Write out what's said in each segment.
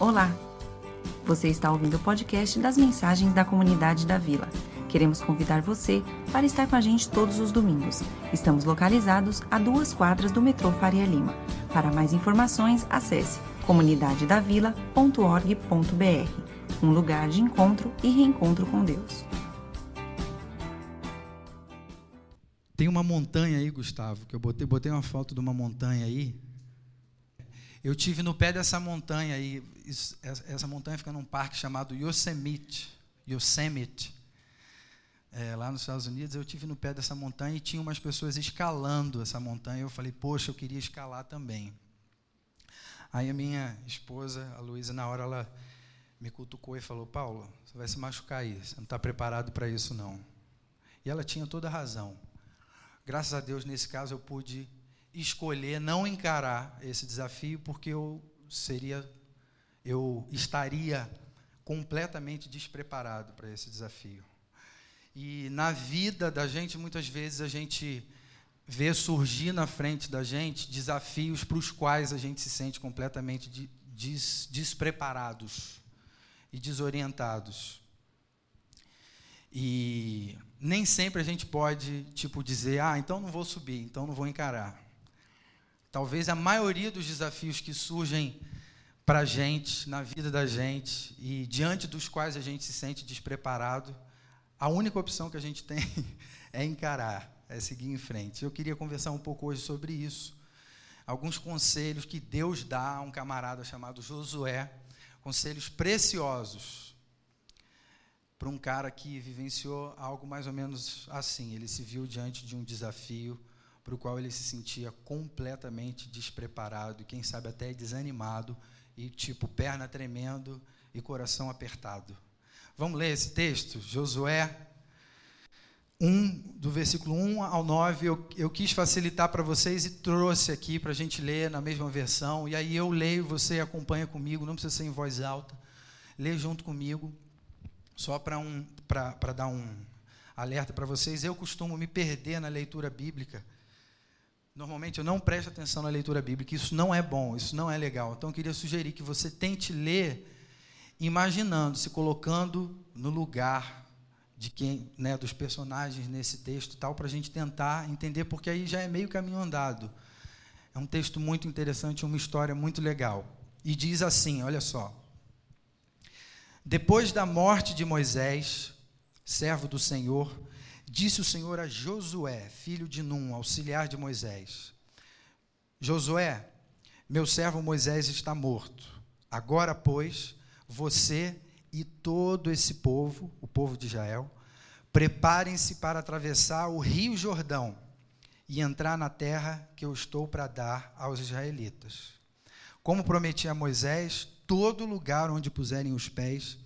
Olá! Você está ouvindo o podcast das mensagens da comunidade da Vila. Queremos convidar você para estar com a gente todos os domingos. Estamos localizados a duas quadras do metrô Faria Lima. Para mais informações, acesse comunidadedavila.org.br um lugar de encontro e reencontro com Deus. Tem uma montanha aí, Gustavo, que eu botei, botei uma foto de uma montanha aí. Eu tive no pé dessa montanha aí, essa montanha fica num parque chamado Yosemite, Yosemite, é, lá nos Estados Unidos. Eu tive no pé dessa montanha e tinha umas pessoas escalando essa montanha. Eu falei, poxa, eu queria escalar também. Aí a minha esposa, a Luísa, na hora ela me cutucou e falou, Paulo, você vai se machucar aí, você não está preparado para isso não. E ela tinha toda a razão. Graças a Deus, nesse caso, eu pude escolher não encarar esse desafio, porque eu seria, eu estaria completamente despreparado para esse desafio. E na vida da gente, muitas vezes a gente vê surgir na frente da gente desafios para os quais a gente se sente completamente des despreparados e desorientados. E nem sempre a gente pode, tipo, dizer, ah, então não vou subir, então não vou encarar. Talvez a maioria dos desafios que surgem para a gente, na vida da gente, e diante dos quais a gente se sente despreparado, a única opção que a gente tem é encarar, é seguir em frente. Eu queria conversar um pouco hoje sobre isso. Alguns conselhos que Deus dá a um camarada chamado Josué, conselhos preciosos para um cara que vivenciou algo mais ou menos assim. Ele se viu diante de um desafio para o qual ele se sentia completamente despreparado quem sabe, até desanimado e, tipo, perna tremendo e coração apertado. Vamos ler esse texto? Josué 1, do versículo 1 ao 9. Eu, eu quis facilitar para vocês e trouxe aqui para a gente ler na mesma versão. E aí eu leio, você acompanha comigo, não precisa ser em voz alta. Lê junto comigo. Só para um, dar um alerta para vocês, eu costumo me perder na leitura bíblica. Normalmente eu não presto atenção na leitura bíblica, isso não é bom, isso não é legal. Então eu queria sugerir que você tente ler imaginando, se colocando no lugar de quem, né, dos personagens nesse texto, tal, para a gente tentar entender, porque aí já é meio caminho andado. É um texto muito interessante, uma história muito legal. E diz assim, olha só: depois da morte de Moisés, servo do Senhor, disse o Senhor a Josué, filho de Num, auxiliar de Moisés: Josué, meu servo Moisés está morto. Agora, pois, você e todo esse povo, o povo de Israel, preparem-se para atravessar o rio Jordão e entrar na terra que eu estou para dar aos israelitas. Como prometi a Moisés, todo lugar onde puserem os pés,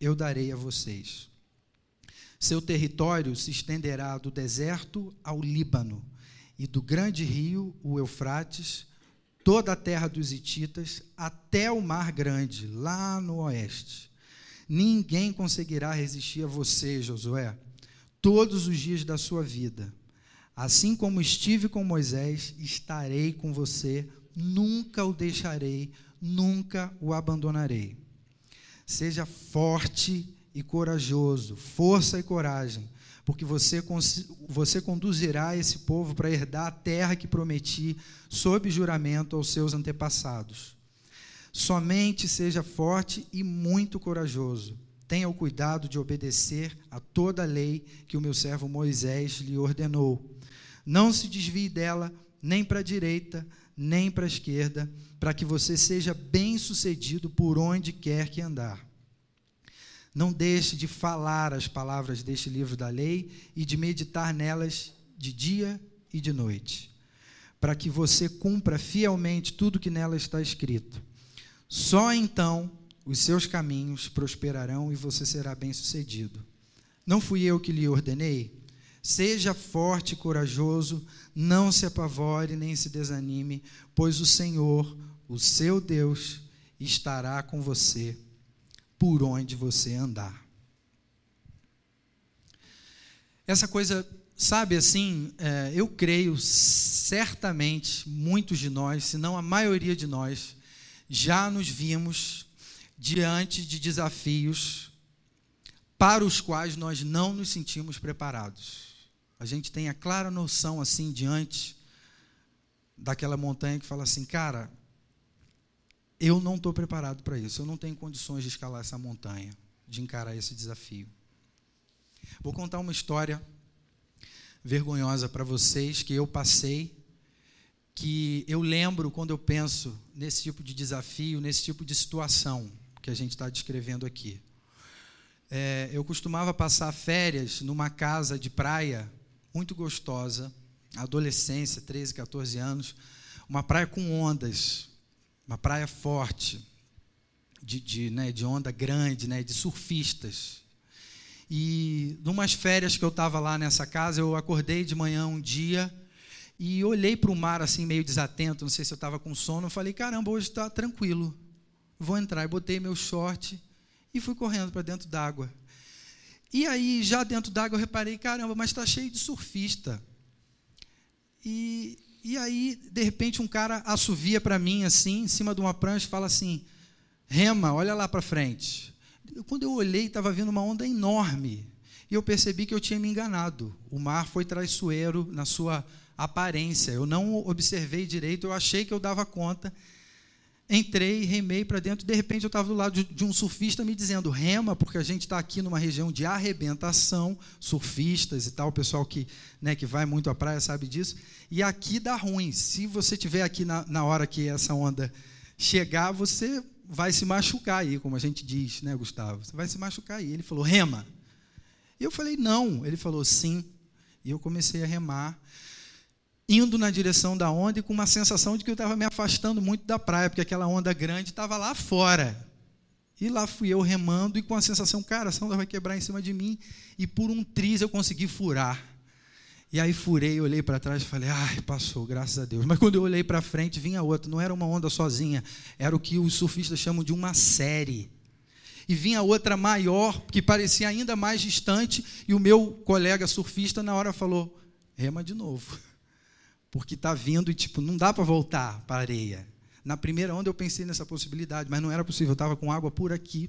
eu darei a vocês. Seu território se estenderá do deserto ao Líbano, e do grande rio, o Eufrates, toda a terra dos Hititas, até o Mar Grande, lá no oeste. Ninguém conseguirá resistir a você, Josué, todos os dias da sua vida. Assim como estive com Moisés, estarei com você, nunca o deixarei, nunca o abandonarei. Seja forte e corajoso, força e coragem, porque você, você conduzirá esse povo para herdar a terra que prometi sob juramento aos seus antepassados. Somente seja forte e muito corajoso. Tenha o cuidado de obedecer a toda a lei que o meu servo Moisés lhe ordenou. Não se desvie dela nem para a direita, nem para a esquerda, para que você seja bem-sucedido por onde quer que andar. Não deixe de falar as palavras deste livro da lei e de meditar nelas de dia e de noite, para que você cumpra fielmente tudo que nela está escrito. Só então os seus caminhos prosperarão e você será bem-sucedido. Não fui eu que lhe ordenei? Seja forte e corajoso, não se apavore nem se desanime, pois o Senhor, o seu Deus, estará com você por onde você andar. Essa coisa, sabe assim, é, eu creio certamente muitos de nós, se não a maioria de nós, já nos vimos diante de desafios para os quais nós não nos sentimos preparados. A gente tem a clara noção assim diante daquela montanha que fala assim, cara, eu não estou preparado para isso, eu não tenho condições de escalar essa montanha, de encarar esse desafio. Vou contar uma história vergonhosa para vocês que eu passei, que eu lembro quando eu penso nesse tipo de desafio, nesse tipo de situação que a gente está descrevendo aqui. É, eu costumava passar férias numa casa de praia muito gostosa, adolescência, 13, 14 anos, uma praia com ondas, uma praia forte, de, de, né, de onda grande, né, de surfistas. E numas férias que eu estava lá nessa casa, eu acordei de manhã um dia e olhei para o mar assim meio desatento, não sei se eu estava com sono, falei, caramba, hoje está tranquilo, vou entrar. E botei meu short e fui correndo para dentro d'água. E aí, já dentro d'água, eu reparei, caramba, mas está cheio de surfista. E, e aí, de repente, um cara assovia para mim, assim, em cima de uma prancha, e fala assim: Rema, olha lá para frente. Quando eu olhei, estava vindo uma onda enorme. E eu percebi que eu tinha me enganado. O mar foi traiçoeiro na sua aparência. Eu não observei direito, eu achei que eu dava conta. Entrei, remei para dentro, de repente eu estava do lado de, um surfista me dizendo: rema, porque a gente está aqui numa região de arrebentação, surfistas e tal, o pessoal que, né, que vai muito à praia sabe disso. E aqui dá ruim. Se você estiver aqui na, na hora que essa onda chegar, você vai se machucar aí, como a gente diz, né, Gustavo? Você vai se machucar aí. Ele falou: rema. E eu falei: não. Ele falou: sim. E eu comecei a remar indo na direção da onda e com uma sensação de que eu estava me afastando muito da praia, porque aquela onda grande estava lá fora. E lá fui eu remando e com a sensação, cara, essa onda vai quebrar em cima de mim. E por um triz eu consegui furar. E aí furei, olhei para trás e falei, ai, passou, graças a Deus. Mas quando eu olhei para frente, vinha outra. Não era uma onda sozinha, era o que os surfistas chamam de uma série. E vinha outra maior, que parecia ainda mais distante, e o meu colega surfista na hora falou, rema de novo porque está vindo e tipo não dá para voltar para a areia. Na primeira onda eu pensei nessa possibilidade, mas não era possível, eu estava com água por aqui.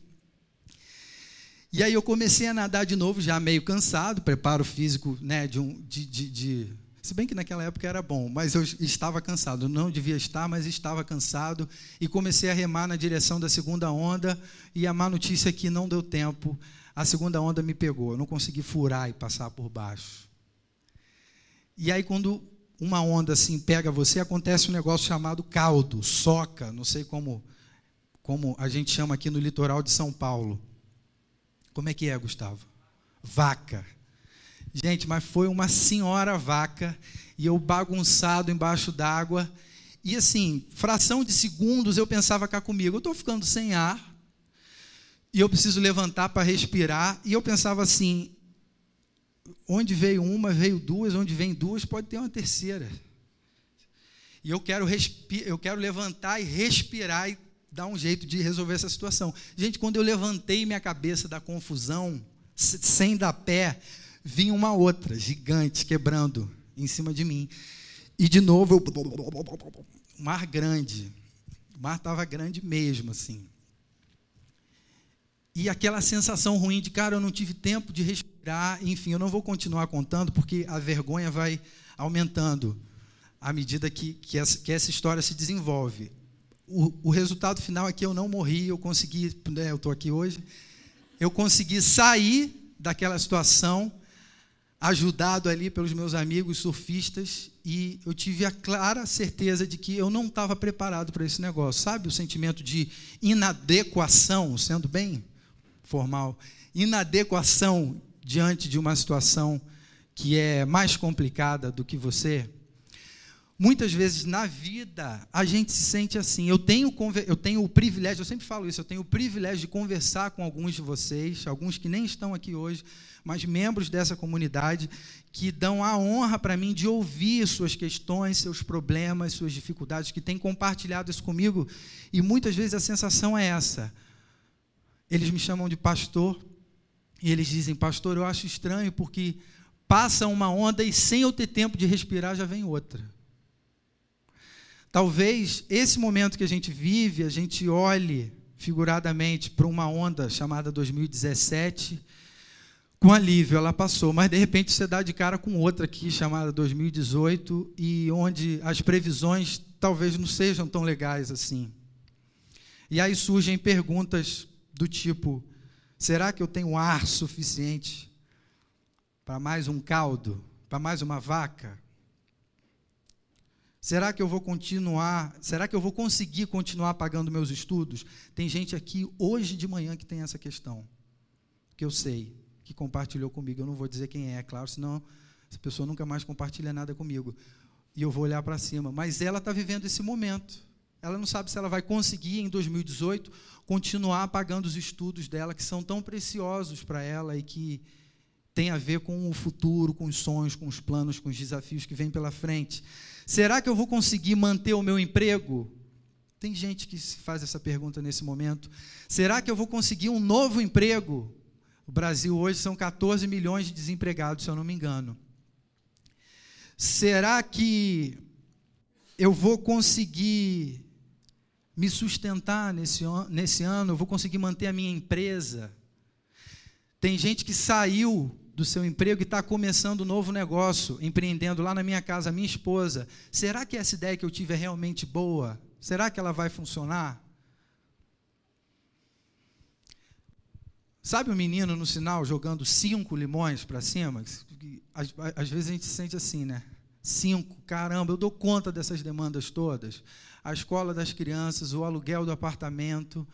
E aí eu comecei a nadar de novo, já meio cansado, preparo físico, né, de um, de, de, de, se bem que naquela época era bom, mas eu estava cansado, não devia estar, mas estava cansado e comecei a remar na direção da segunda onda e a má notícia é que não deu tempo, a segunda onda me pegou, eu não consegui furar e passar por baixo. E aí quando uma onda assim pega você, acontece um negócio chamado caldo, soca, não sei como, como a gente chama aqui no litoral de São Paulo. Como é que é, Gustavo? Vaca. Gente, mas foi uma senhora vaca e eu bagunçado embaixo d'água. E assim, fração de segundos eu pensava cá comigo, eu estou ficando sem ar e eu preciso levantar para respirar. E eu pensava assim, onde veio uma, veio duas, onde vem duas, pode ter uma terceira. E eu quero, eu quero levantar e respirar e dar um jeito de resolver essa situação. Gente, quando eu levantei minha cabeça da confusão, sem dar pé, vinha uma outra, gigante, quebrando em cima de mim. E de novo, eu... mar grande. O mar estava grande mesmo, assim. E aquela sensação ruim de, cara, eu não tive tempo de respirar, enfim, eu não vou continuar contando porque a vergonha vai aumentando à medida que, que, essa, que essa história se desenvolve. O, o, resultado final é que eu não morri, eu consegui, né, eu estou aqui hoje, eu consegui sair daquela situação, ajudado ali pelos meus amigos surfistas, e eu tive a clara certeza de que eu não estava preparado para esse negócio. Sabe o sentimento de inadequação, sendo bem formal, inadequação diante de uma situação que é mais complicada do que você. Muitas vezes na vida a gente se sente assim. Eu tenho, eu tenho o privilégio, eu sempre falo isso, eu tenho o privilégio de conversar com alguns de vocês, alguns que nem estão aqui hoje, mas membros dessa comunidade, que dão a honra para mim de ouvir suas questões, seus problemas, suas dificuldades, que têm compartilhado isso comigo. E muitas vezes a sensação é essa: eles me chamam de pastor e eles dizem: Pastor, eu acho estranho porque passa uma onda e sem eu ter tempo de respirar já vem outra. Talvez esse momento que a gente vive, a gente olhe figuradamente, para uma onda chamada 2017. Com alívio ela passou, mas de repente você dá de cara com outra aqui chamada 2018 e onde as previsões talvez não sejam tão legais assim. E aí surgem perguntas do tipo: será que eu tenho ar suficiente para mais um caldo, para mais uma vaca? Será que eu vou continuar? Será que eu vou conseguir continuar pagando meus estudos? Tem gente aqui hoje de manhã que tem essa questão, que eu sei, que compartilhou comigo. Eu não vou dizer quem é, claro, senão essa pessoa nunca mais compartilha nada comigo. E eu vou olhar para cima. Mas ela está vivendo esse momento. Ela não sabe se ela vai conseguir em 2018 continuar pagando os estudos dela, que são tão preciosos para ela e que tem a ver com o futuro, com os sonhos, com os planos, com os desafios que vêm pela frente. Será que eu vou conseguir manter o meu emprego? Tem gente que se faz essa pergunta nesse momento. Será que eu vou conseguir um novo emprego? O Brasil hoje são 14 milhões de desempregados, se eu não me engano. Será que eu vou conseguir me sustentar nesse, nesse ano? Eu vou conseguir manter a minha empresa? Tem gente que saiu do seu emprego e está começando um novo negócio, empreendendo lá na minha casa, minha esposa. Será que essa ideia que eu tive é realmente boa? Será que ela vai funcionar? Sabe o menino no sinal jogando cinco limões para cima? Às, às, vezes a gente se sente assim, né? Cinco, caramba, eu dou conta dessas demandas todas. A escola das crianças, o aluguel do apartamento,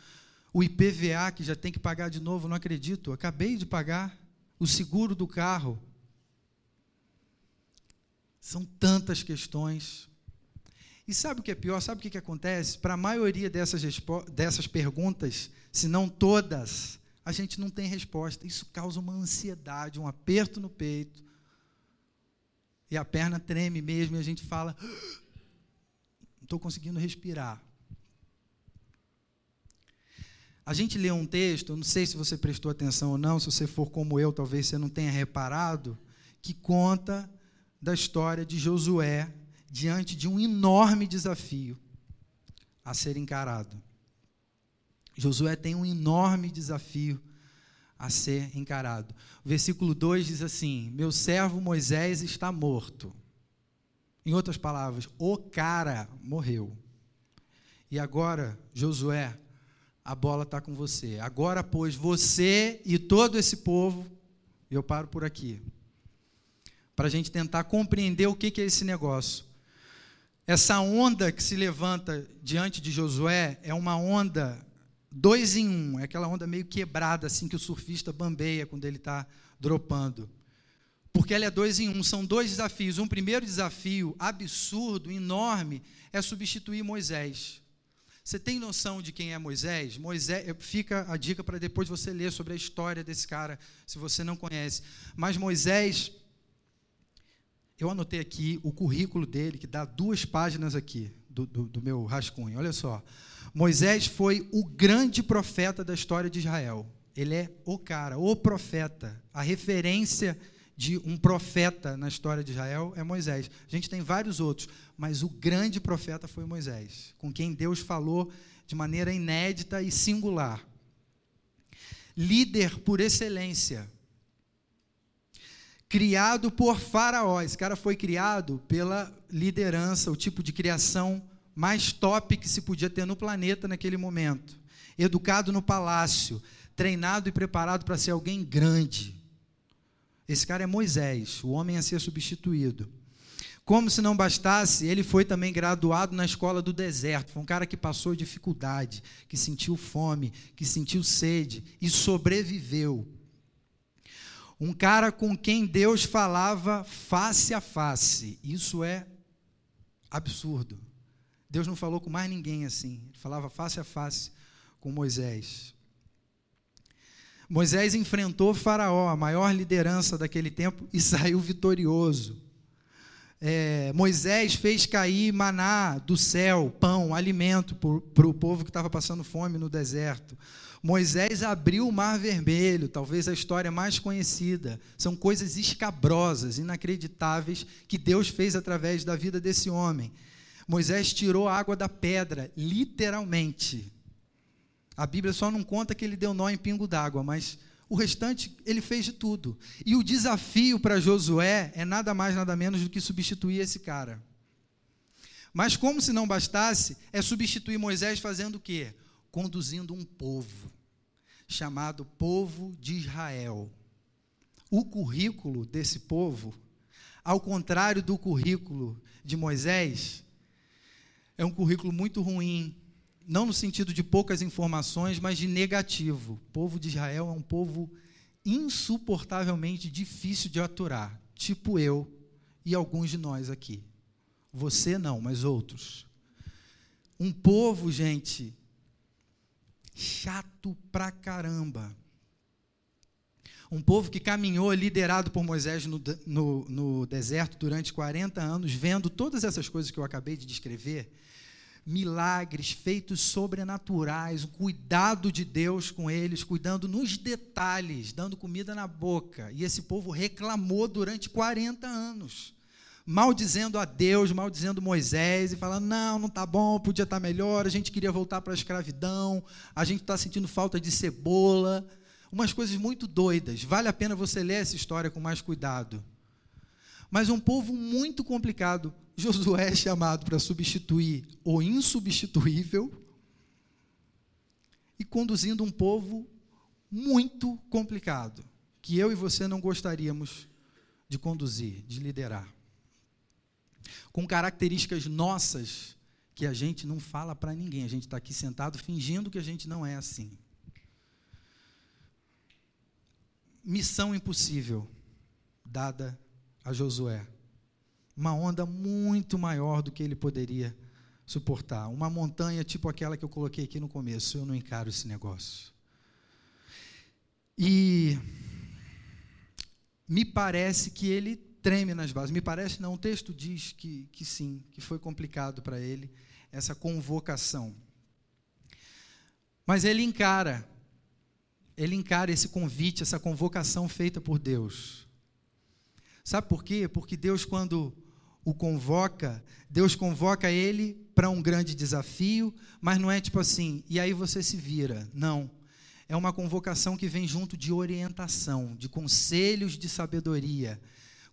o IPVA que já tem que pagar de novo, não acredito, acabei de pagar o seguro do carro. São tantas questões. E sabe o que é pior? Sabe o que, que acontece? Para a maioria dessas, dessas perguntas, se não todas, a gente não tem resposta. Isso causa uma ansiedade, um aperto no peito. E a perna treme mesmo e a gente fala: estou conseguindo respirar. A gente lê um texto, não sei se você prestou atenção ou não, se você for como eu, talvez você não tenha reparado, que conta da história de Josué diante de um enorme desafio a ser encarado. Josué tem um enorme desafio a ser encarado. O versículo 2 diz assim: Meu servo Moisés está morto. Em outras palavras, o cara morreu. E agora, Josué, a bola está com você. Agora, pois, você e todo esse povo, eu paro por aqui, para a gente tentar compreender o que é esse negócio. Essa onda que se levanta diante de Josué é uma onda dois em um, é aquela onda meio quebrada, assim, que o surfista bambeia quando ele está dropando. Porque ela é dois em um, são dois desafios. Um primeiro desafio absurdo, enorme, é substituir Moisés. Você tem noção de quem é Moisés? Moisés, fica a dica para depois você ler sobre a história desse cara, se você não conhece. Mas Moisés, eu anotei aqui o currículo dele, que dá duas páginas aqui do, do, do meu rascunho. Olha só. Moisés foi o grande profeta da história de Israel. Ele é o cara, o profeta, a referência de um profeta na história de Israel é Moisés. A gente tem vários outros, mas o grande profeta foi Moisés, com quem Deus falou de maneira inédita e singular. Líder por excelência. Criado por Faraó. Esse cara foi criado pela liderança, o tipo de criação mais top que se podia ter no planeta naquele momento. Educado no palácio, treinado e preparado para ser alguém grande esse cara é Moisés, o homem a ser substituído. Como se não bastasse, ele foi também graduado na escola do deserto. Foi um cara que passou dificuldade, que sentiu fome, que sentiu sede e sobreviveu. Um cara com quem Deus falava face a face. Isso é absurdo. Deus não falou com mais ninguém assim. Ele falava face a face com Moisés. Moisés enfrentou Faraó, a maior liderança daquele tempo, e saiu vitorioso. É, Moisés fez cair maná do céu, pão, alimento para o povo que estava passando fome no deserto. Moisés abriu o mar vermelho, talvez a história mais conhecida. São coisas escabrosas, inacreditáveis, que Deus fez através da vida desse homem. Moisés tirou a água da pedra, literalmente. A Bíblia só não conta que ele deu nó em pingo d'água, mas o restante ele fez de tudo. E o desafio para Josué é nada mais, nada menos do que substituir esse cara. Mas como se não bastasse, é substituir Moisés fazendo o quê? Conduzindo um povo, chamado povo de Israel. O currículo desse povo, ao contrário do currículo de Moisés, é um currículo muito ruim, não no sentido de poucas informações, mas de negativo. O povo de Israel é um povo insuportavelmente difícil de aturar, tipo eu e alguns de nós aqui. Você não, mas outros. Um povo, gente, chato pra caramba. Um povo que caminhou liderado por Moisés no, no, no, deserto durante 40 anos, vendo todas essas coisas que eu acabei de descrever, milagres, feitos sobrenaturais, o cuidado de Deus com eles, cuidando nos detalhes, dando comida na boca. E esse povo reclamou durante 40 anos maldizendo a Deus, maldizendo Moisés e falando: não, não está bom, podia estar tá melhor, a gente queria voltar para a escravidão, a gente está sentindo falta de cebola. Umas coisas muito doidas. Vale a pena você ler essa história com mais cuidado. Mas um povo muito complicado. Josué é chamado para substituir o insubstituível e conduzindo um povo muito complicado, que eu e você não gostaríamos de conduzir, de liderar com características nossas que a gente não fala para ninguém. A gente está aqui sentado fingindo que a gente não é assim. Missão impossível dada a Josué. Uma onda muito maior do que ele poderia suportar. Uma montanha tipo aquela que eu coloquei aqui no começo. Eu não encaro esse negócio. E me parece que ele treme nas bases. Me parece, não, o texto diz que, que sim, que foi complicado para ele essa convocação. Mas ele encara, ele encara esse convite, essa convocação feita por Deus. Sabe por quê? Porque Deus, quando o convoca, Deus convoca ele para um grande desafio, mas não é tipo assim, e aí você se vira. Não. É uma convocação que vem junto de orientação, de conselhos de sabedoria,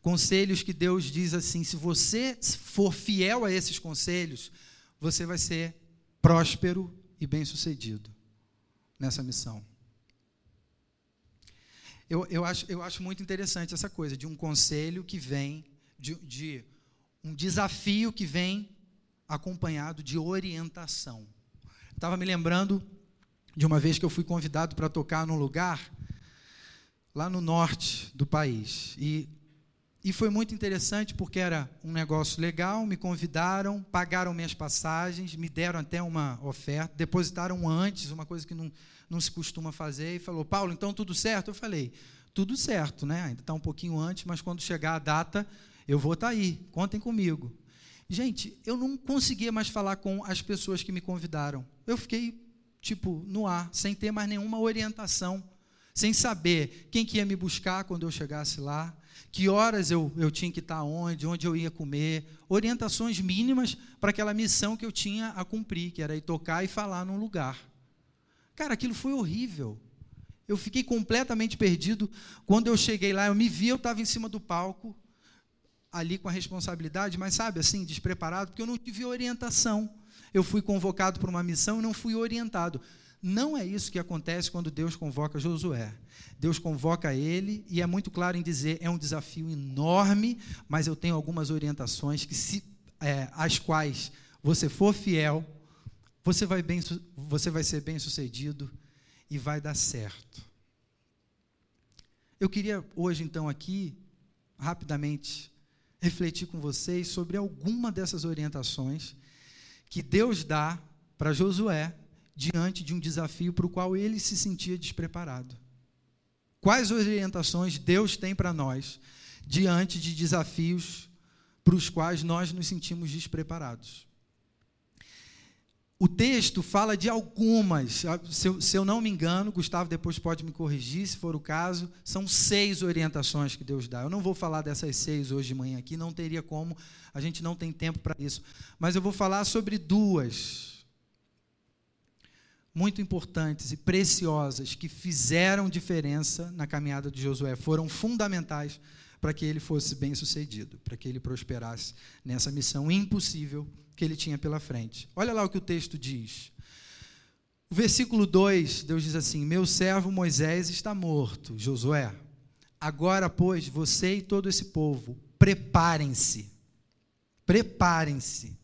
Conselhos que Deus diz assim: se você for fiel a esses conselhos, você vai ser próspero e bem-sucedido nessa missão. Eu, eu, acho, eu acho muito interessante essa coisa de um conselho que vem, de, de um desafio que vem acompanhado de orientação. Estava me lembrando de uma vez que eu fui convidado para tocar num lugar lá no norte do país. E e foi muito interessante porque era um negócio legal, me convidaram, pagaram minhas passagens, me deram até uma oferta, depositaram antes, uma coisa que não, não se costuma fazer, e falou, Paulo, então tudo certo? Eu falei, tudo certo, né? Ainda está um pouquinho antes, mas quando chegar a data, eu vou estar tá aí, contem comigo. Gente, eu não conseguia mais falar com as pessoas que me convidaram. Eu fiquei, tipo, no ar, sem ter mais nenhuma orientação, sem saber quem que ia me buscar quando eu chegasse lá, que horas eu, eu tinha que estar onde, onde eu ia comer, orientações mínimas para aquela missão que eu tinha a cumprir, que era ir tocar e falar num lugar. Cara, aquilo foi horrível. Eu fiquei completamente perdido. Quando eu cheguei lá, eu me vi, eu estava em cima do palco, ali com a responsabilidade, mas sabe, assim, despreparado, porque eu não tive orientação. Eu fui convocado para uma missão e não fui orientado. Não é isso que acontece quando Deus convoca Josué. Deus convoca ele e é muito claro em dizer é um desafio enorme, mas eu tenho algumas orientações que se, é, as quais você for fiel, você vai, bem, você vai ser bem sucedido e vai dar certo. Eu queria hoje então aqui rapidamente refletir com vocês sobre alguma dessas orientações que Deus dá para Josué diante de um desafio para o qual ele se sentia despreparado. Quais orientações Deus tem para nós diante de desafios para os quais nós nos sentimos despreparados? O texto fala de algumas, se eu, se eu, não me engano, Gustavo depois pode me corrigir se for o caso, são seis orientações que Deus dá. Eu não vou falar dessas seis hoje de manhã aqui, não teria como, a gente não tem tempo para isso. Mas eu vou falar sobre duas muito importantes e preciosas que fizeram diferença na caminhada de Josué, foram fundamentais para que ele fosse bem sucedido, para que ele prosperasse nessa missão impossível que ele tinha pela frente. Olha lá o que o texto diz. O versículo 2, Deus diz assim: Meu servo Moisés está morto, Josué. Agora, pois, você e todo esse povo, preparem-se. Preparem-se.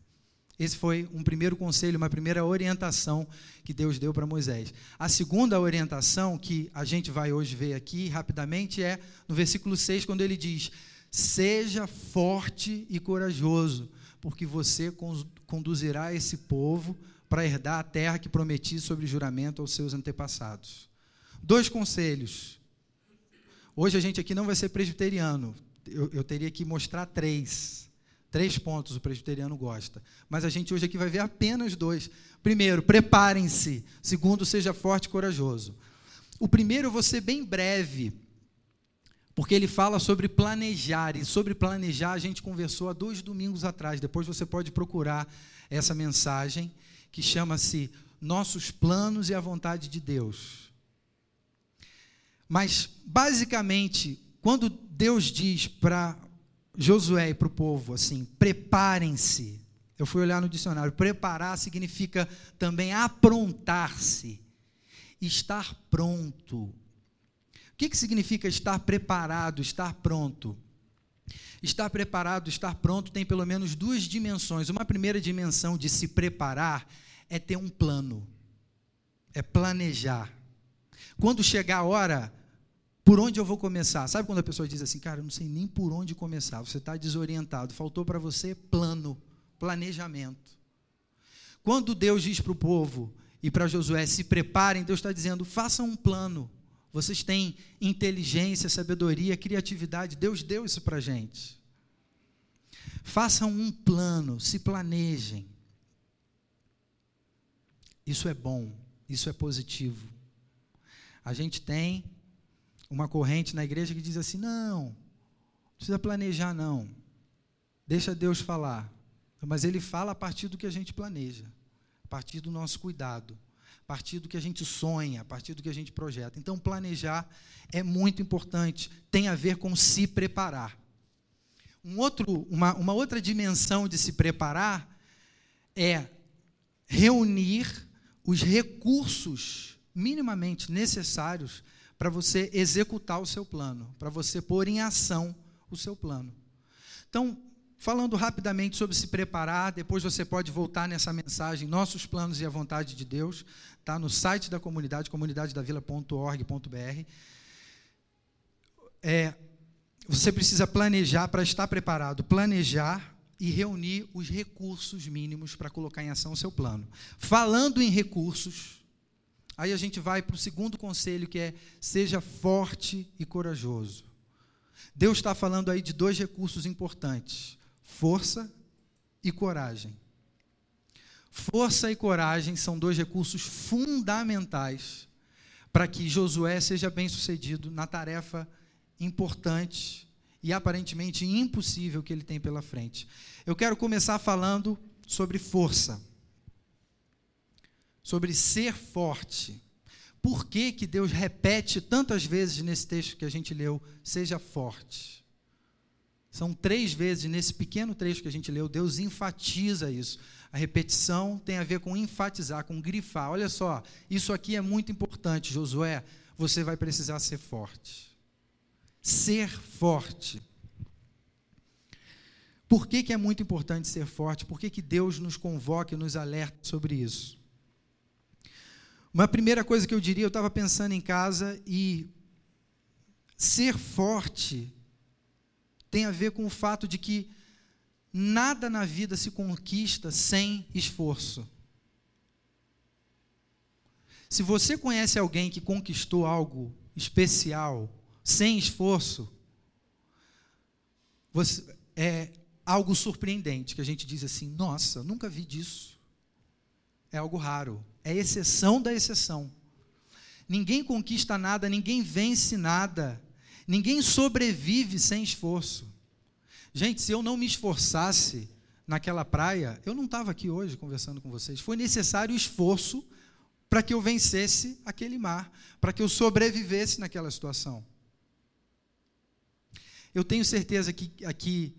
Esse foi um primeiro conselho, uma primeira orientação que Deus deu para Moisés. A segunda orientação que a gente vai hoje ver aqui rapidamente é no versículo 6, quando ele diz: Seja forte e corajoso, porque você conduzirá esse povo para herdar a terra que prometi sobre juramento aos seus antepassados. Dois conselhos. Hoje a gente aqui não vai ser presbiteriano. Eu, eu teria que mostrar três. Três pontos o presbiteriano gosta. Mas a gente hoje aqui vai ver apenas dois. Primeiro, preparem-se. Segundo, seja forte e corajoso. O primeiro eu vou ser bem breve, porque ele fala sobre planejar, e sobre planejar a gente conversou há dois domingos atrás. Depois você pode procurar essa mensagem, que chama-se Nossos Planos e a Vontade de Deus. Mas, basicamente, quando Deus diz para Josué e para o povo assim: preparem-se. Eu fui olhar no dicionário. Preparar significa também aprontar-se, estar pronto, o que, que significa estar preparado, estar pronto? Estar preparado, estar pronto tem pelo menos duas dimensões. Uma primeira dimensão de se preparar é ter um plano, é planejar. Quando chegar a hora, por onde eu vou começar? Sabe quando a pessoa diz assim, cara, eu não sei nem por onde começar, você está desorientado, faltou para você plano, planejamento. Quando Deus diz para o povo e para Josué, se preparem, Deus está dizendo, façam um plano vocês têm inteligência, sabedoria, criatividade. Deus deu isso para a gente. Façam um plano, se planejem. Isso é bom, isso é positivo. A gente tem uma corrente na igreja que diz assim: não, não precisa planejar, não. Deixa Deus falar. Mas Ele fala a partir do que a gente planeja, a partir do nosso cuidado a partir do que a gente sonha, a partir do que a gente projeta. Então, planejar é muito importante, tem a ver com se preparar. Um outro, uma, uma outra dimensão de se preparar é reunir os recursos minimamente necessários para você executar o seu plano, para você pôr em ação o seu plano. Então, Falando rapidamente sobre se preparar, depois você pode voltar nessa mensagem, nossos planos e a vontade de Deus, está no site da comunidade, comunidadedavila.org.br. É, você precisa planejar para estar preparado, planejar e reunir os recursos mínimos para colocar em ação o seu plano. Falando em recursos, aí a gente vai para o segundo conselho que é seja forte e corajoso. Deus está falando aí de dois recursos importantes força e coragem. Força e coragem são dois recursos fundamentais para que Josué seja bem-sucedido na tarefa importante e aparentemente impossível que ele tem pela frente. Eu quero começar falando sobre força, sobre ser forte. Por que, que Deus repete tantas vezes nesse texto que a gente leu, seja forte? São três vezes nesse pequeno trecho que a gente leu, Deus enfatiza isso. A repetição tem a ver com enfatizar, com grifar. Olha só, isso aqui é muito importante, Josué. Você vai precisar ser forte. Ser forte. Por que, que é muito importante ser forte? Por que, que Deus nos convoca e nos alerta sobre isso? Uma primeira coisa que eu diria, eu estava pensando em casa e ser forte tem a ver com o fato de que nada na vida se conquista sem esforço. Se você conhece alguém que conquistou algo especial sem esforço, você, é algo surpreendente que a gente diz assim: nossa, nunca vi disso. É algo raro, é exceção da exceção. Ninguém conquista nada, ninguém vence nada Ninguém sobrevive sem esforço. Gente, se eu não me esforçasse naquela praia, eu não estava aqui hoje conversando com vocês. Foi necessário esforço para que eu vencesse aquele mar, para que eu sobrevivesse naquela situação. Eu tenho certeza que aqui,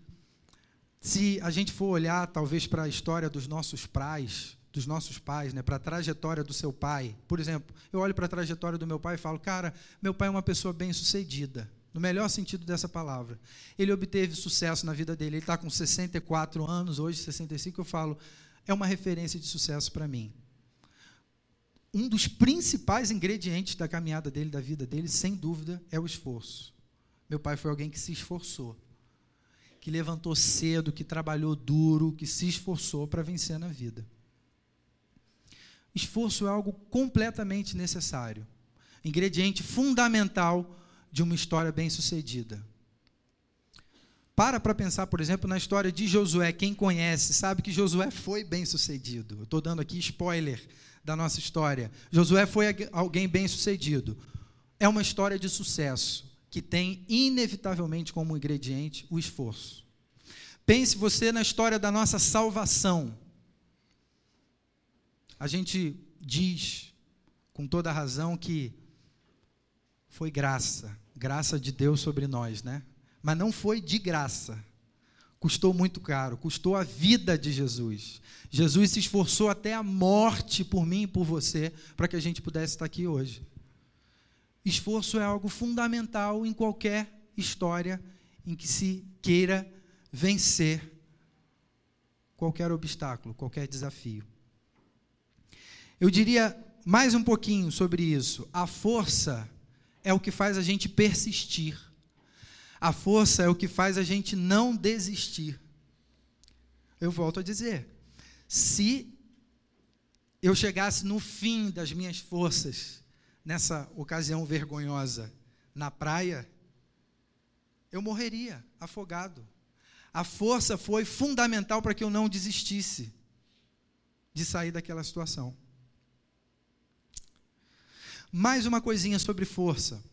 se a gente for olhar talvez para a história dos nossos pais, dos nossos pais, né, para a trajetória do seu pai, por exemplo, eu olho para a trajetória do meu pai e falo, cara, meu pai é uma pessoa bem sucedida no melhor sentido dessa palavra. Ele obteve sucesso na vida dele. Ele está com 64 anos, hoje 65, eu falo, é uma referência de sucesso para mim. Um dos principais ingredientes da caminhada dele, da vida dele, sem dúvida, é o esforço. Meu pai foi alguém que se esforçou, que levantou cedo, que trabalhou duro, que se esforçou para vencer na vida. Esforço é algo completamente necessário, ingrediente fundamental de uma história bem-sucedida. Para para pensar, por exemplo, na história de Josué. Quem conhece sabe que Josué foi bem-sucedido. Estou dando aqui spoiler da nossa história. Josué foi alguém bem-sucedido. É uma história de sucesso que tem inevitavelmente como ingrediente o esforço. Pense você na história da nossa salvação. A gente diz com toda razão que foi graça, graça de Deus sobre nós, né? Mas não foi de graça. Custou muito caro, custou a vida de Jesus. Jesus se esforçou até a morte por mim e por você, para que a gente pudesse estar aqui hoje. Esforço é algo fundamental em qualquer história em que se queira vencer qualquer obstáculo, qualquer desafio. Eu diria mais um pouquinho sobre isso. A força é o que faz a gente persistir. A força é o que faz a gente não desistir. Eu volto a dizer: se eu chegasse no fim das minhas forças, nessa ocasião vergonhosa, na praia, eu morreria afogado. A força foi fundamental para que eu não desistisse de sair daquela situação. Mais uma coisinha sobre força,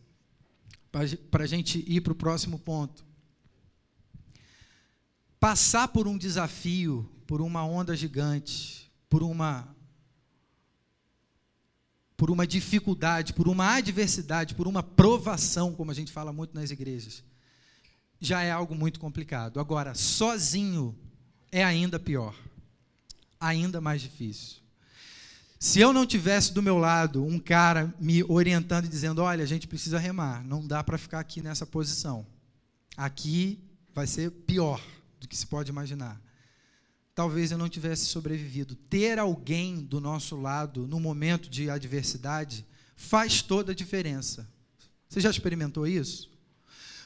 para a gente ir para o próximo ponto. Passar por um desafio, por uma onda gigante, por uma por uma dificuldade, por uma adversidade, por uma provação, como a gente fala muito nas igrejas, já é algo muito complicado. Agora, sozinho é ainda pior, ainda mais difícil. Se eu não tivesse do meu lado um cara me orientando e dizendo: olha, a gente precisa remar, não dá para ficar aqui nessa posição. Aqui vai ser pior do que se pode imaginar. Talvez eu não tivesse sobrevivido. Ter alguém do nosso lado no momento de adversidade faz toda a diferença. Você já experimentou isso?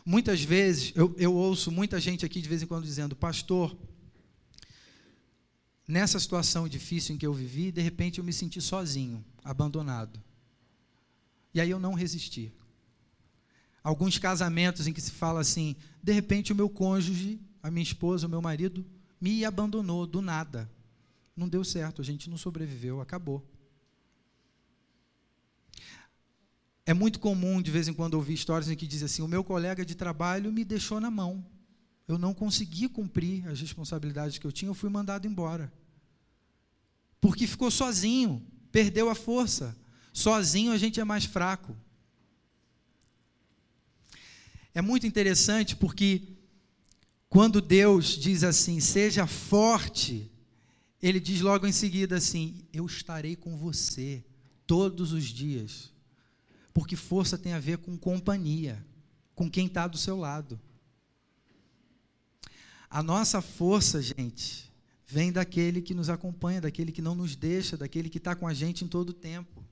Muitas vezes, eu, eu ouço muita gente aqui de vez em quando dizendo: Pastor, nessa situação difícil em que eu vivi, de repente eu me senti sozinho, abandonado. E aí eu não resisti. Alguns casamentos em que se fala assim, de repente o meu cônjuge, a minha esposa, o meu marido, me abandonou do nada. Não deu certo, a gente não sobreviveu, acabou. É muito comum, de vez em quando, ouvir histórias em que diz assim: o meu colega de trabalho me deixou na mão. Eu não consegui cumprir as responsabilidades que eu tinha, eu fui mandado embora porque ficou sozinho, perdeu a força. Sozinho a gente é mais fraco. É muito interessante porque quando Deus diz assim, seja forte, ele diz logo em seguida assim: Eu estarei com você todos os dias. Porque força tem a ver com companhia, com quem está do seu lado. A nossa força, gente, vem daquele que nos acompanha, daquele que não nos deixa, daquele que está com a gente em todo o tempo.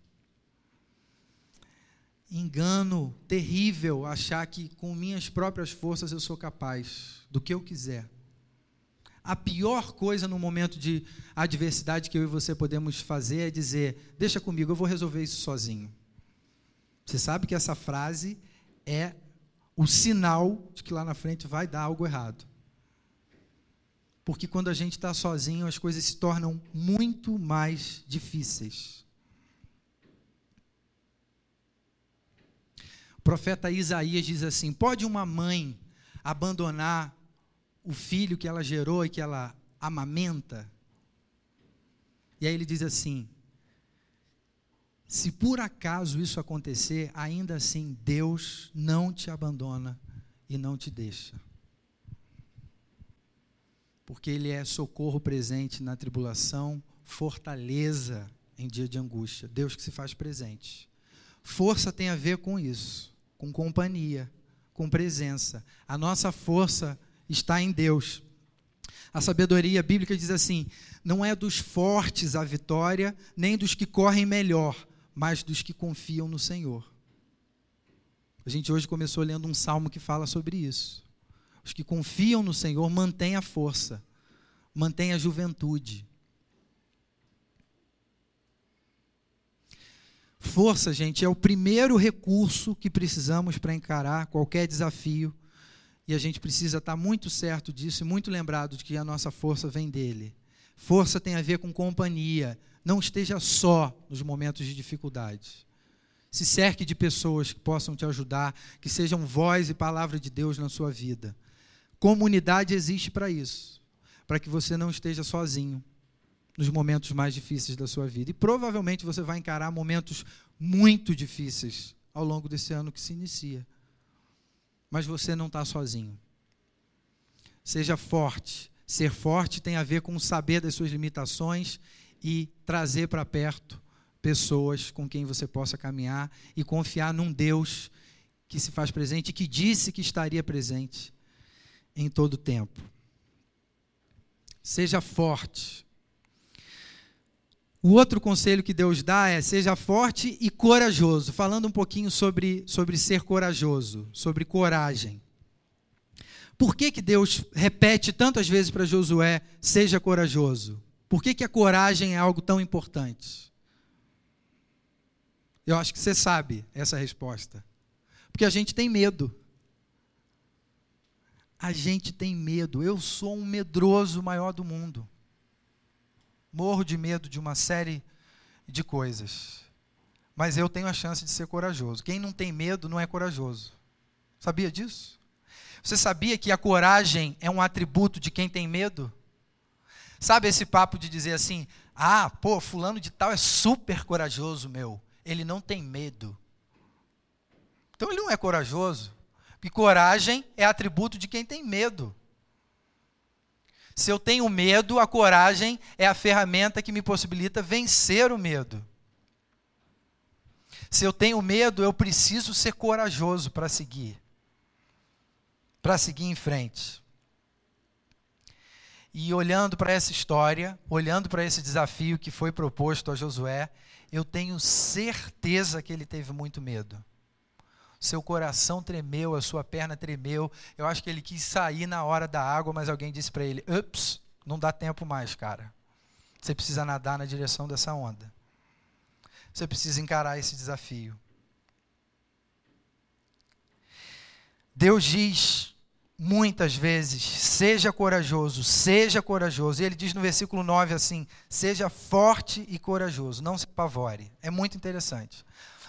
Engano terrível achar que com minhas próprias forças eu sou capaz do que eu quiser. A pior coisa no momento de adversidade que eu e você podemos fazer é dizer: Deixa comigo, eu vou resolver isso sozinho. Você sabe que essa frase é o sinal de que lá na frente vai dar algo errado. Porque quando a gente está sozinho, as coisas se tornam muito mais difíceis. O profeta Isaías diz assim: pode uma mãe abandonar o filho que ela gerou e que ela amamenta? E aí ele diz assim: Se por acaso isso acontecer, ainda assim Deus não te abandona e não te deixa. Porque Ele é socorro presente na tribulação, fortaleza em dia de angústia. Deus que se faz presente. Força tem a ver com isso, com companhia, com presença. A nossa força está em Deus. A sabedoria bíblica diz assim: não é dos fortes a vitória, nem dos que correm melhor, mas dos que confiam no Senhor. A gente hoje começou lendo um salmo que fala sobre isso. Os que confiam no Senhor mantêm a força, mantêm a juventude. Força, gente, é o primeiro recurso que precisamos para encarar qualquer desafio. E a gente precisa estar muito certo disso e muito lembrado de que a nossa força vem dele. Força tem a ver com companhia. Não esteja só nos momentos de dificuldade. Se cerque de pessoas que possam te ajudar, que sejam voz e palavra de Deus na sua vida. Comunidade existe para isso, para que você não esteja sozinho nos momentos mais difíceis da sua vida. E provavelmente você vai encarar momentos muito difíceis ao longo desse ano que se inicia. Mas você não está sozinho. Seja forte. Ser forte tem a ver com saber das suas limitações e trazer para perto pessoas com quem você possa caminhar e confiar num Deus que se faz presente e que disse que estaria presente em todo tempo. Seja forte. O outro conselho que Deus dá é: seja forte e corajoso. Falando um pouquinho sobre, sobre ser corajoso, sobre coragem. Por que, que Deus repete tantas vezes para Josué: seja corajoso? Por que, que a coragem é algo tão importante? Eu acho que você sabe essa resposta. Porque a gente tem medo. A gente tem medo. Eu sou um medroso maior do mundo. Morro de medo de uma série de coisas. Mas eu tenho a chance de ser corajoso. Quem não tem medo não é corajoso. Sabia disso? Você sabia que a coragem é um atributo de quem tem medo? Sabe esse papo de dizer assim: ah, pô, fulano de tal é super corajoso, meu. Ele não tem medo. Então ele não é corajoso. Porque coragem é atributo de quem tem medo. Se eu tenho medo, a coragem é a ferramenta que me possibilita vencer o medo. Se eu tenho medo, eu preciso ser corajoso para seguir. Para seguir em frente. E olhando para essa história, olhando para esse desafio que foi proposto a Josué, eu tenho certeza que ele teve muito medo. Seu coração tremeu, a sua perna tremeu. Eu acho que ele quis sair na hora da água, mas alguém disse para ele: "Ups, não dá tempo mais, cara. Você precisa nadar na direção dessa onda. Você precisa encarar esse desafio." Deus diz muitas vezes, seja corajoso, seja corajoso. E ele diz no versículo 9 assim: seja forte e corajoso, não se apavore. É muito interessante.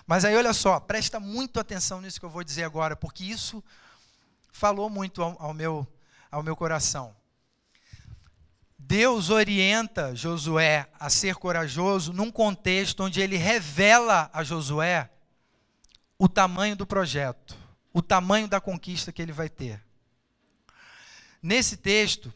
Mas aí olha só, presta muito atenção nisso que eu vou dizer agora, porque isso falou muito ao, ao meu, ao meu coração. Deus orienta Josué a ser corajoso num contexto onde ele revela a Josué o tamanho do projeto, o tamanho da conquista que ele vai ter. Nesse texto,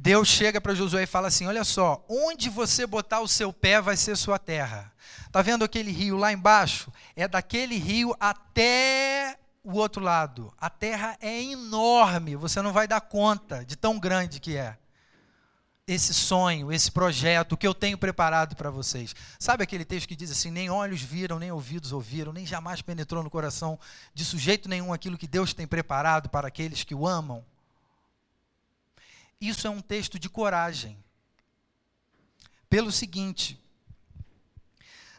Deus chega para Josué e fala assim: Olha só, onde você botar o seu pé vai ser sua terra. Está vendo aquele rio lá embaixo? É daquele rio até o outro lado. A terra é enorme, você não vai dar conta de tão grande que é. Esse sonho, esse projeto, que eu tenho preparado para vocês. Sabe aquele texto que diz assim: nem olhos viram, nem ouvidos ouviram, nem jamais penetrou no coração de sujeito nenhum aquilo que Deus tem preparado para aqueles que o amam? Isso é um texto de coragem. Pelo seguinte,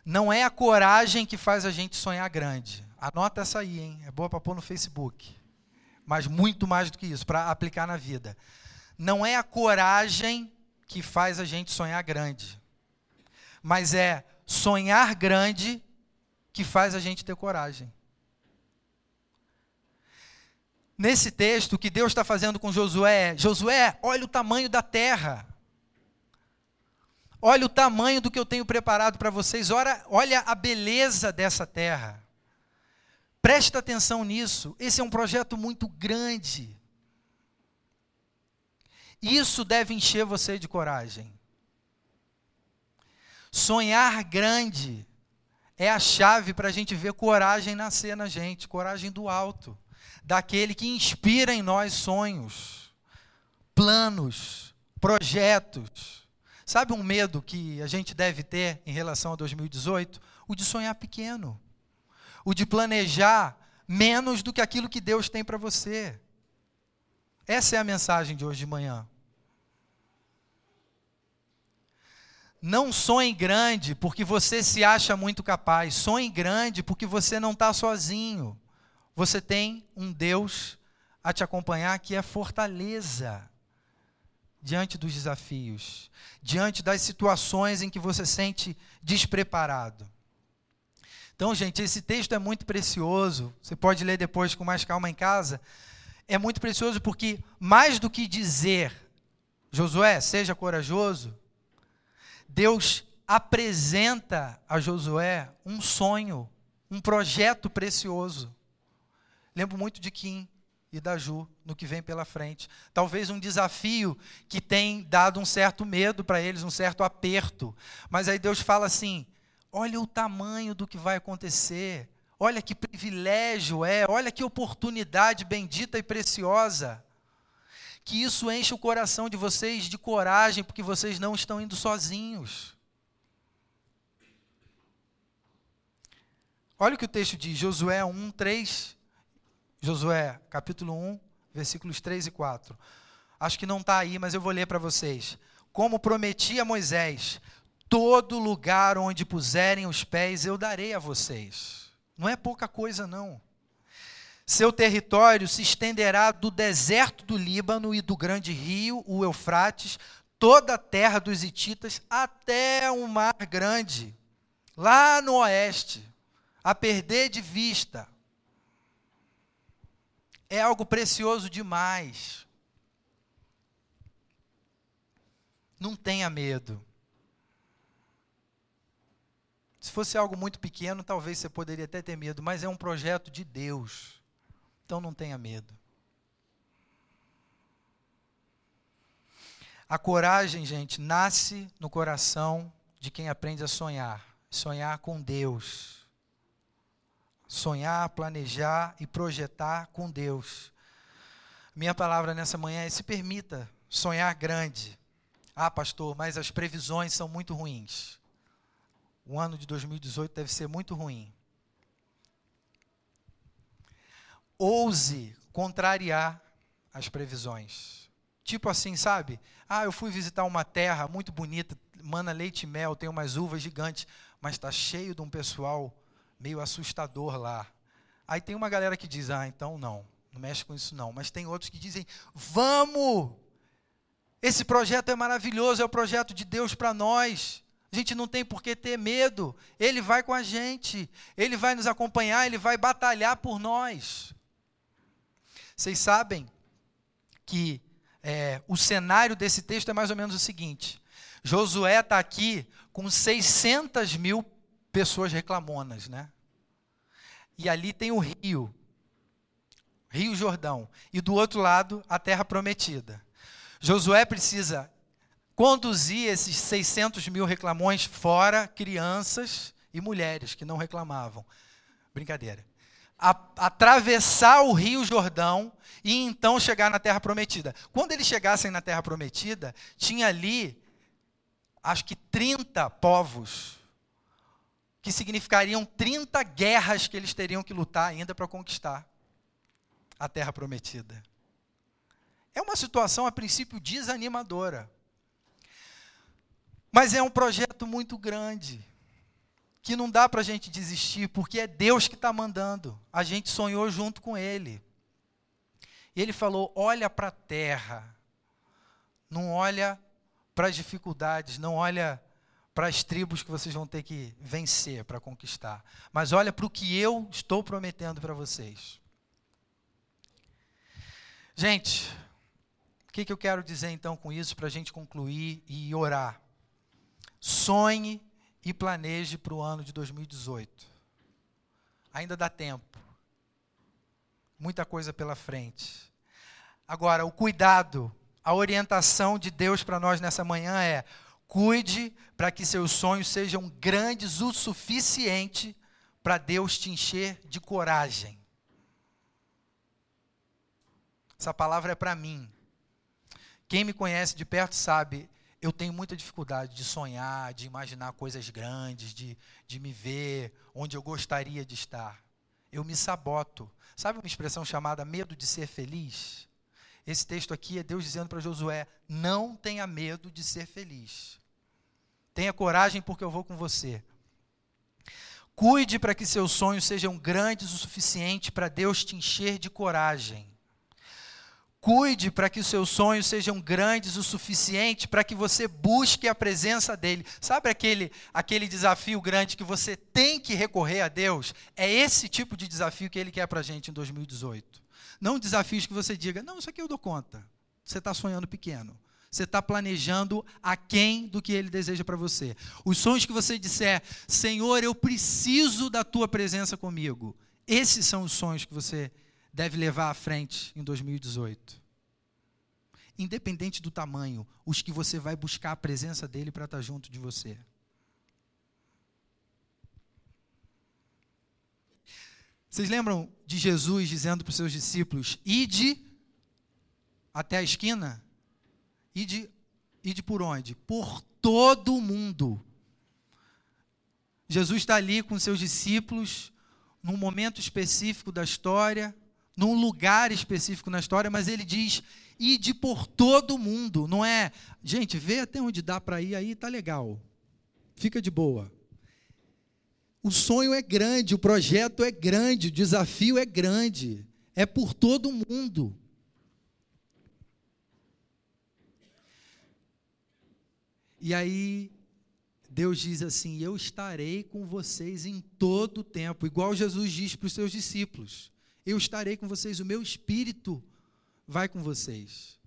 não é a coragem que faz a gente sonhar grande. Anota essa aí, hein? É boa para pôr no Facebook. Mas muito mais do que isso, para aplicar na vida. Não é a coragem que faz a gente sonhar grande. Mas é sonhar grande que faz a gente ter coragem. Nesse texto, o que Deus está fazendo com Josué é: Josué, olha o tamanho da terra. Olha o tamanho do que eu tenho preparado para vocês. Olha, olha a beleza dessa terra. Presta atenção nisso. Esse é um projeto muito grande. Isso deve encher você de coragem. Sonhar grande é a chave para a gente ver coragem nascer na gente coragem do alto daquele que inspira em nós sonhos, planos, projetos. Sabe um medo que a gente deve ter em relação a 2018? O de sonhar pequeno. O de planejar menos do que aquilo que Deus tem para você. Essa é a mensagem de hoje de manhã. Não sonhe grande porque você se acha muito capaz. Sonhe grande porque você não está sozinho. Você tem um Deus a te acompanhar que é fortaleza diante dos desafios, diante das situações em que você sente despreparado. Então, gente, esse texto é muito precioso. Você pode ler depois com mais calma em casa. É muito precioso porque, mais do que dizer, Josué, seja corajoso, Deus apresenta a Josué um sonho, um projeto precioso. Lembro muito de Kim e da Ju no que vem pela frente. Talvez um desafio que tem dado um certo medo para eles, um certo aperto. Mas aí Deus fala assim: olha o tamanho do que vai acontecer. Olha que privilégio é, olha que oportunidade bendita e preciosa. Que isso enche o coração de vocês de coragem, porque vocês não estão indo sozinhos. Olha o que o texto diz, Josué 1, 3 Josué, capítulo 1, versículos 3 e 4. Acho que não está aí, mas eu vou ler para vocês. Como prometi a Moisés, todo lugar onde puserem os pés eu darei a vocês. Não é pouca coisa, não. Seu território se estenderá do deserto do Líbano e do grande rio, o Eufrates, toda a terra dos Hititas, até o mar grande, lá no oeste, a perder de vista é algo precioso demais. Não tenha medo. Se fosse algo muito pequeno, talvez você poderia até ter medo, mas é um projeto de Deus. Então não tenha medo. A coragem, gente, nasce no coração de quem aprende a sonhar. Sonhar com Deus sonhar, planejar e projetar com Deus. Minha palavra nessa manhã é: se permita sonhar grande. Ah, pastor, mas as previsões são muito ruins. O ano de 2018 deve ser muito ruim. Ouse contrariar as previsões. Tipo assim, sabe? Ah, eu fui visitar uma terra muito bonita, mana leite e mel, tem umas uvas gigantes, mas está cheio de um pessoal meio assustador lá. Aí tem uma galera que diz: ah, então não, não mexe com isso não. Mas tem outros que dizem: vamos! Esse projeto é maravilhoso, é o projeto de Deus para nós. A gente não tem por que ter medo. Ele vai com a gente, ele vai nos acompanhar, ele vai batalhar por nós. Vocês sabem que é, o cenário desse texto é mais ou menos o seguinte: Josué está aqui com 600 mil pessoas reclamonas, né? E ali tem o rio, Rio Jordão, e do outro lado a terra prometida. Josué precisa conduzir esses 600 mil reclamões fora crianças e mulheres que não reclamavam. Brincadeira. A, atravessar o Rio Jordão e então chegar na Terra Prometida. Quando eles chegassem na Terra Prometida, tinha ali, acho que 30 povos que significariam 30 guerras que eles teriam que lutar ainda para conquistar a terra prometida. É uma situação, a princípio, desanimadora. Mas é um projeto muito grande, que não dá para a gente desistir, porque é Deus que está mandando. A gente sonhou junto com Ele. Ele falou: olha para a terra, não olha para as dificuldades, não olha para as tribos que vocês vão ter que vencer para conquistar. Mas olha para o que eu estou prometendo para vocês. Gente, o que, que eu quero dizer então com isso para a gente concluir e orar? sonhe e planeje para o ano de 2018. Ainda dá tempo. Muita coisa pela frente. Agora, o cuidado, a orientação de Deus para nós nessa manhã é: cuide para que seus sonhos sejam grandes o suficiente para Deus te encher de coragem. Essa palavra é para mim. Quem me conhece de perto sabe, eu tenho muita dificuldade de sonhar, de imaginar coisas grandes, de, de me ver onde eu gostaria de estar. Eu me saboto. Sabe uma expressão chamada medo de ser feliz? Esse texto aqui é Deus dizendo para Josué: não tenha medo de ser feliz. Tenha coragem, porque eu vou com você. Cuide para que seus sonhos sejam grandes o suficiente para Deus te encher de coragem. Cuide para que os seus sonhos sejam grandes o suficiente para que você busque a presença dele. Sabe aquele, aquele desafio grande que você tem que recorrer a Deus? É esse tipo de desafio que ele quer para a gente em 2018. Não desafios que você diga, não, isso aqui eu dou conta. Você está sonhando pequeno. Você está planejando aquém do que ele deseja para você. Os sonhos que você disser, Senhor, eu preciso da tua presença comigo. Esses são os sonhos que você deve levar à frente em 2018. Independente do tamanho, os que você vai buscar a presença dele para estar tá junto de você. Vocês lembram de Jesus dizendo para os seus discípulos: Ide até a esquina? Ide, ide por onde? Por todo o mundo. Jesus está ali com seus discípulos, num momento específico da história, num lugar específico na história, mas ele diz: ide por todo o mundo. Não é, gente, vê até onde dá para ir aí, tá legal. Fica de boa. O sonho é grande, o projeto é grande, o desafio é grande. É por todo mundo. E aí, Deus diz assim: Eu estarei com vocês em todo o tempo, igual Jesus diz para os seus discípulos eu estarei com vocês, o meu espírito vai com vocês.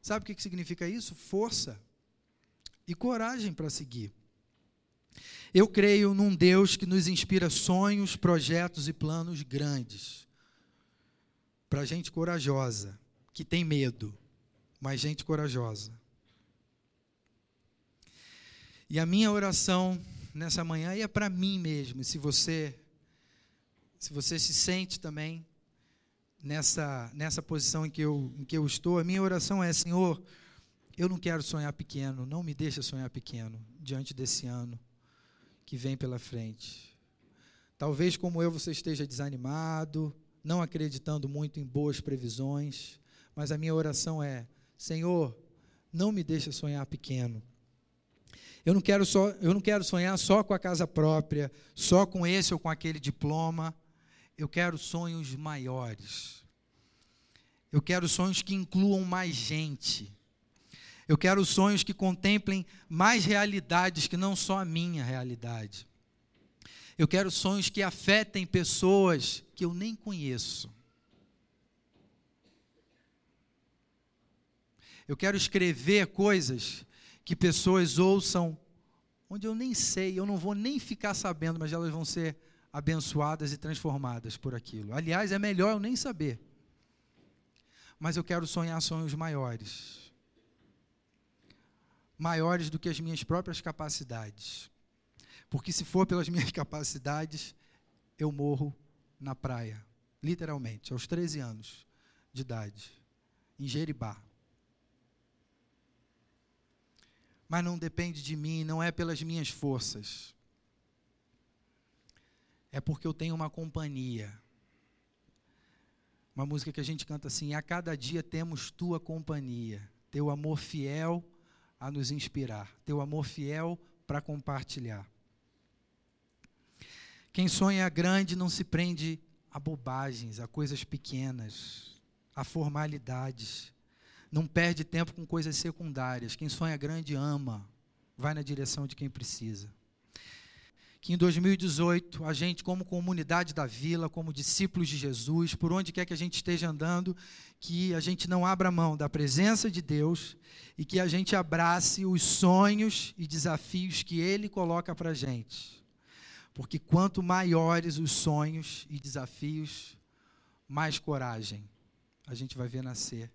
Sabe o que significa isso? Força e coragem para seguir. Eu creio num Deus que nos inspira sonhos, projetos e planos grandes. Para gente corajosa, que tem medo, mas gente corajosa. E a minha oração nessa manhã e é para mim mesmo, se você se você se sente também nessa, nessa posição em que, eu, em que eu estou, a minha oração é: Senhor, eu não quero sonhar pequeno, não me deixa sonhar pequeno diante desse ano que vem pela frente. Talvez, como eu, você esteja desanimado, não acreditando muito em boas previsões, mas a minha oração é: Senhor, não me deixa sonhar pequeno. Eu não quero só, eu não quero sonhar só com a casa própria, só com esse ou com aquele diploma. Eu quero sonhos maiores. Eu quero sonhos que incluam mais gente. Eu quero sonhos que contemplem mais realidades que não só a minha realidade. Eu quero sonhos que afetem pessoas que eu nem conheço. Eu quero escrever coisas que pessoas ouçam onde eu nem sei, eu não vou nem ficar sabendo, mas elas vão ser abençoadas e transformadas por aquilo. Aliás, é melhor eu nem saber. Mas eu quero sonhar sonhos maiores. Maiores do que as minhas próprias capacidades. Porque se for pelas minhas capacidades, eu morro na praia. Literalmente, aos 13 anos de idade. Em Jeribá. Mas não depende de mim, não é pelas minhas forças é porque eu tenho uma companhia. Uma música que a gente canta assim: A cada dia temos tua companhia, teu amor fiel a nos inspirar, teu amor fiel para compartilhar. Quem sonha grande não se prende a bobagens, a coisas pequenas, a formalidades. Não perde tempo com coisas secundárias. Quem sonha grande ama, vai na direção de quem precisa. que em 2018 a gente, como comunidade da vila, como discípulos de Jesus, por onde quer que a gente esteja andando, que a gente não abra mão da presença de Deus e que a gente abrace os sonhos e desafios que Ele coloca para a gente. Porque quanto maiores os sonhos e desafios, mais coragem a gente vai ver nascer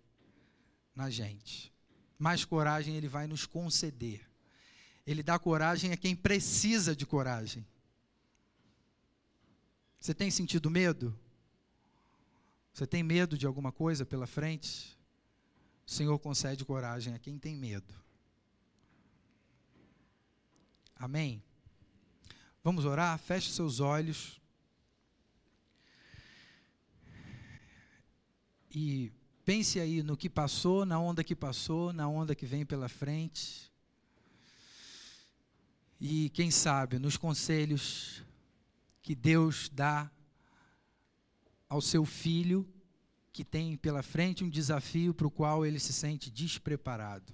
na gente. Mais coragem Ele vai nos conceder. Ele dá coragem a quem precisa de coragem. Você tem sentido medo? Você tem medo de alguma coisa pela frente? O Senhor concede coragem a quem tem medo. Amém? Vamos orar? Feche seus olhos. E pense aí no que passou, na onda que passou, na onda que vem pela frente. E quem sabe nos conselhos que Deus dá ao seu filho que tem pela frente um desafio para o qual ele se sente despreparado.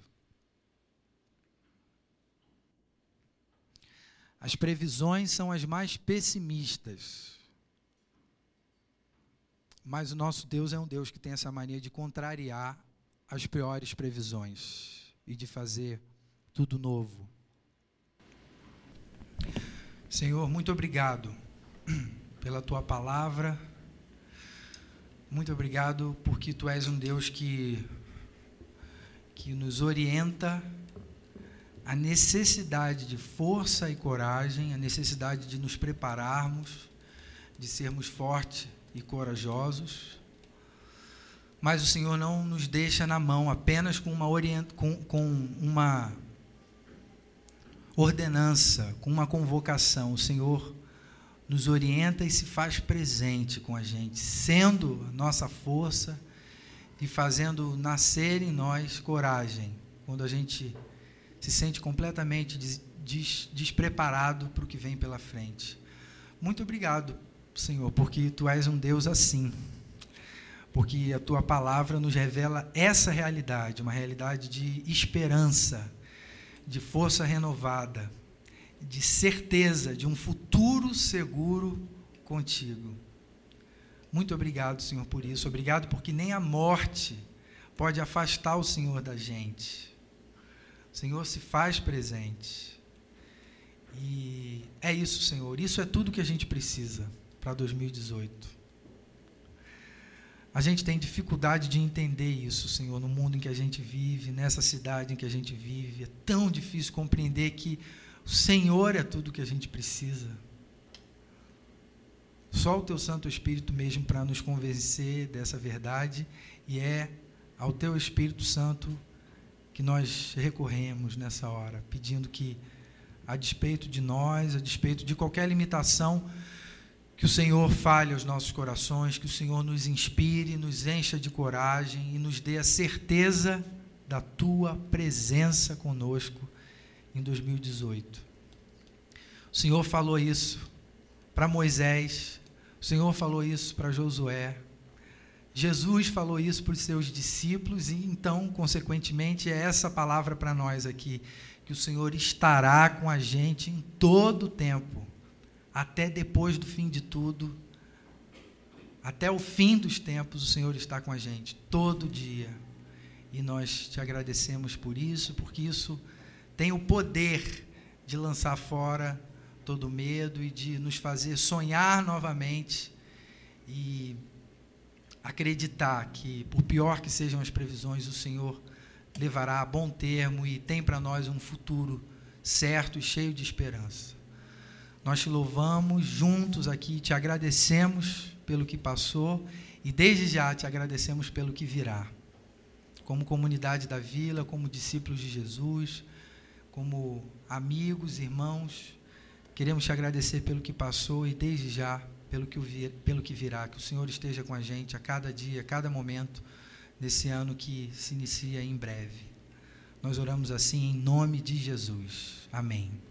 As previsões são as mais pessimistas. Mas o nosso Deus é um Deus que tem essa mania de contrariar as piores previsões e de fazer tudo novo. Senhor, muito obrigado pela tua palavra. Muito obrigado porque tu és um Deus que que nos orienta a necessidade de força e coragem, a necessidade de nos prepararmos, de sermos fortes e corajosos. Mas o Senhor não nos deixa na mão apenas com uma, orient... com, com uma ordenança, com uma convocação. O Senhor nos orienta e se faz presente com a gente, sendo nossa força e fazendo nascer em nós coragem, quando a gente se sente completamente des, des, despreparado para o que vem pela frente. Muito obrigado, Senhor, porque tu és um Deus assim. Porque a tua palavra nos revela essa realidade, uma realidade de esperança de força renovada, de certeza de um futuro seguro contigo. Muito obrigado, Senhor, por isso. Obrigado porque nem a morte pode afastar o Senhor da gente. O Senhor se faz presente. E é isso, Senhor. Isso é tudo que a gente precisa para 2018. A gente tem dificuldade de entender isso, Senhor, no mundo em que a gente vive, nessa cidade em que a gente vive. É tão difícil compreender que o Senhor é tudo que a gente precisa. Só o Teu Santo Espírito mesmo para nos convencer dessa verdade, e é ao Teu Espírito Santo que nós recorremos nessa hora, pedindo que, a despeito de nós, a despeito de qualquer limitação, que o Senhor fale aos nossos corações, que o Senhor nos inspire, nos encha de coragem e nos dê a certeza da tua presença conosco em 2018. O Senhor falou isso para Moisés, o Senhor falou isso para Josué, Jesus falou isso para os seus discípulos e então, consequentemente, é essa palavra para nós aqui, que o Senhor estará com a gente em todo o tempo até depois do fim de tudo, até o fim dos tempos, o Senhor está com a gente, todo dia. E nós te agradecemos por isso, porque isso tem o poder de lançar fora todo medo e de nos fazer sonhar novamente e acreditar que, por pior que sejam as previsões, o Senhor levará a bom termo e tem para nós um futuro certo e cheio de esperança. Nós te louvamos juntos aqui, te agradecemos pelo que passou e desde já te agradecemos pelo que virá. Como comunidade da vila, como discípulos de Jesus, como amigos, irmãos, queremos te agradecer pelo que passou e desde já pelo que, pelo que virá. Que o Senhor esteja com a gente a cada dia, a cada momento desse ano que se inicia em breve. Nós oramos assim em nome de Jesus. Amém.